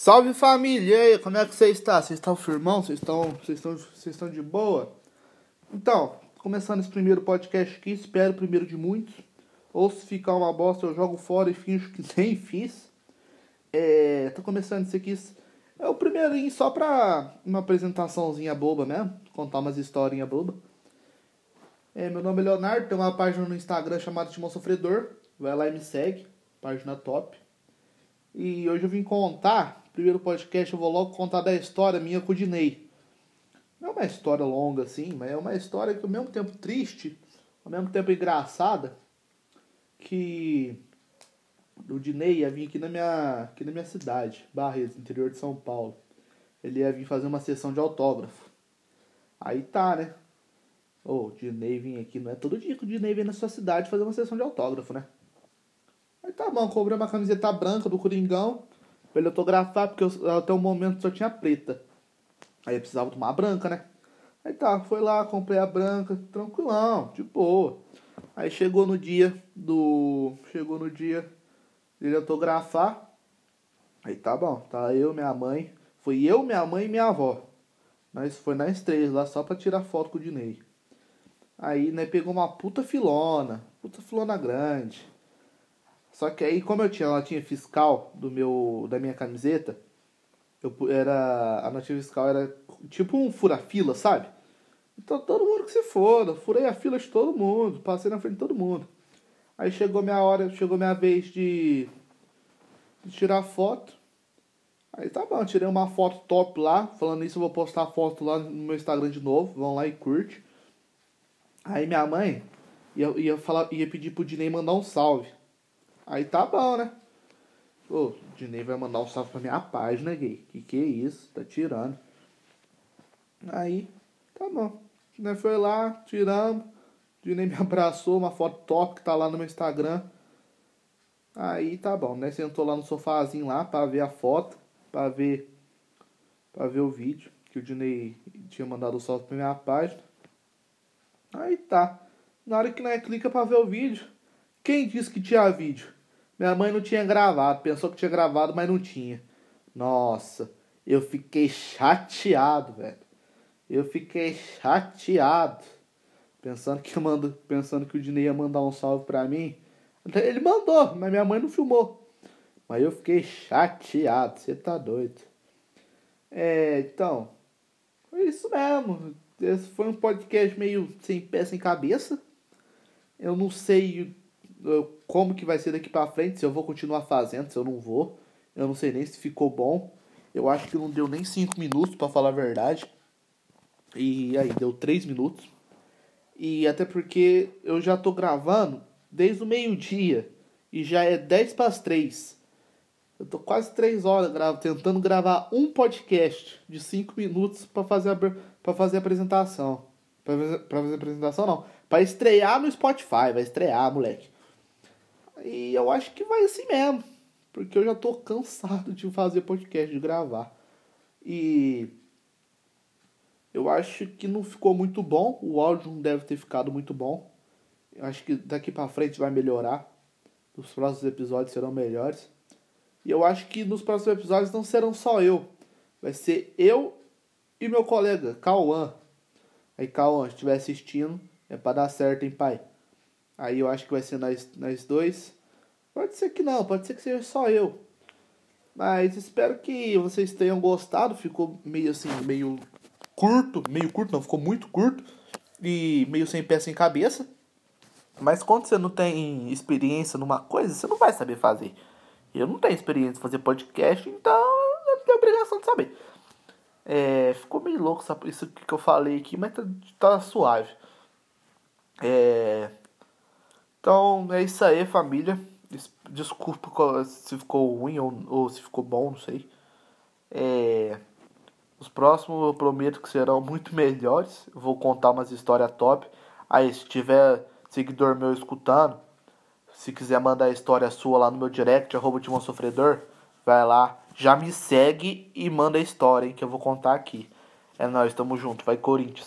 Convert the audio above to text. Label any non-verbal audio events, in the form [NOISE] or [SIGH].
Salve família! E aí, como é que você está? Vocês estão firmão? Vocês estão, vocês estão, vocês estão de boa? Então, começando esse primeiro podcast aqui, espero primeiro de muitos. Ou se ficar uma bosta, eu jogo fora e finjo que [LAUGHS] nem fiz. É, tô começando isso aqui. É o primeirinho só pra uma apresentaçãozinha boba mesmo. Contar umas historinhas boba. É, meu nome é Leonardo, tem uma página no Instagram chamada Timão Sofredor. Vai lá e me segue. Página top. E hoje eu vim contar primeiro podcast eu vou logo contar da história minha com o Dinei. Não é uma história longa assim, mas é uma história que ao mesmo tempo triste, ao mesmo tempo engraçada, que o Dinei ia vir aqui na minha, aqui na minha cidade, Barretos, interior de São Paulo. Ele ia vir fazer uma sessão de autógrafo. Aí tá, né? Oh, o Dinei vim aqui, não é todo dia que o Dinei vem na sua cidade fazer uma sessão de autógrafo, né? Aí tá bom, cobrei uma camiseta branca do Coringão pra ele autografar, porque eu, até o momento só tinha preta. Aí eu precisava tomar a branca, né? Aí tá, foi lá, comprei a branca, tranquilão, de boa. Aí chegou no dia do. Chegou no dia dele autografar. Aí tá bom, tá eu, minha mãe. Foi eu, minha mãe e minha avó. Nós foi nas três lá só pra tirar foto com o Dinei. Aí, né, pegou uma puta filona. Puta filona grande. Só que aí, como eu tinha a notinha fiscal do meu, da minha camiseta, eu era a notinha fiscal era tipo um fura-fila, sabe? Então todo mundo que se foda, furei a fila de todo mundo, passei na frente de todo mundo. Aí chegou minha hora, chegou minha vez de, de tirar foto. Aí tá bom, tirei uma foto top lá. Falando isso, eu vou postar a foto lá no meu Instagram de novo. Vão lá e curte. Aí minha mãe ia, ia, falar, ia pedir pro Dinei mandar um salve. Aí tá bom, né? Ô, o Dinei vai mandar um salve pra minha página, gay. Que que é isso? Tá tirando. Aí, tá bom. O Dinei foi lá, tirando. O Dinei me [LAUGHS] abraçou, uma foto top que tá lá no meu Instagram. Aí tá bom, né? Sentou lá no sofazinho lá pra ver a foto, pra ver, pra ver o vídeo que o Dinei tinha mandado o salve pra minha página. Aí tá. Na hora que nós clica pra ver o vídeo, quem disse que tinha vídeo? Minha mãe não tinha gravado, pensou que tinha gravado, mas não tinha. Nossa, eu fiquei chateado, velho. Eu fiquei chateado. Pensando que, mando, pensando que o Dinei ia mandar um salve pra mim. Ele mandou, mas minha mãe não filmou. Mas eu fiquei chateado, você tá doido. É, então, foi isso mesmo. Esse foi um podcast meio sem pé, sem cabeça. Eu não sei como que vai ser daqui para frente, se eu vou continuar fazendo, se eu não vou. Eu não sei nem se ficou bom. Eu acho que não deu nem 5 minutos para falar a verdade. E aí deu 3 minutos. E até porque eu já tô gravando desde o meio-dia e já é 10 para as 3. Eu tô quase 3 horas gravo, tentando gravar um podcast de 5 minutos para fazer para fazer a apresentação. Para fazer, pra fazer a apresentação não, para estrear no Spotify, vai estrear, moleque. E eu acho que vai assim mesmo. Porque eu já tô cansado de fazer podcast, de gravar. E eu acho que não ficou muito bom. O áudio não deve ter ficado muito bom. Eu acho que daqui para frente vai melhorar. Os próximos episódios serão melhores. E eu acho que nos próximos episódios não serão só eu. Vai ser eu e meu colega, Cauã. Aí, Cauã, se estiver assistindo, é para dar certo, hein, pai? Aí eu acho que vai ser nós, nós dois. Pode ser que não, pode ser que seja só eu. Mas espero que vocês tenham gostado. Ficou meio assim, meio curto. Meio curto, não, ficou muito curto. E meio sem pé, sem cabeça. Mas quando você não tem experiência numa coisa, você não vai saber fazer. Eu não tenho experiência em fazer podcast, então eu não tenho obrigação de saber. É, ficou meio louco isso que eu falei aqui, mas tá, tá suave. É, então é isso aí, família. Desculpa se ficou ruim ou, ou se ficou bom, não sei. É, os próximos eu prometo que serão muito [LAUGHS] melhores. Vou contar umas histórias top. Aí, se tiver seguidor meu escutando, se quiser mandar a história sua lá no meu direct, arroba Timão Sofredor, vai lá, já me segue e manda a história, hein, que eu vou contar aqui. É nóis, tamo junto, vai Corinthians.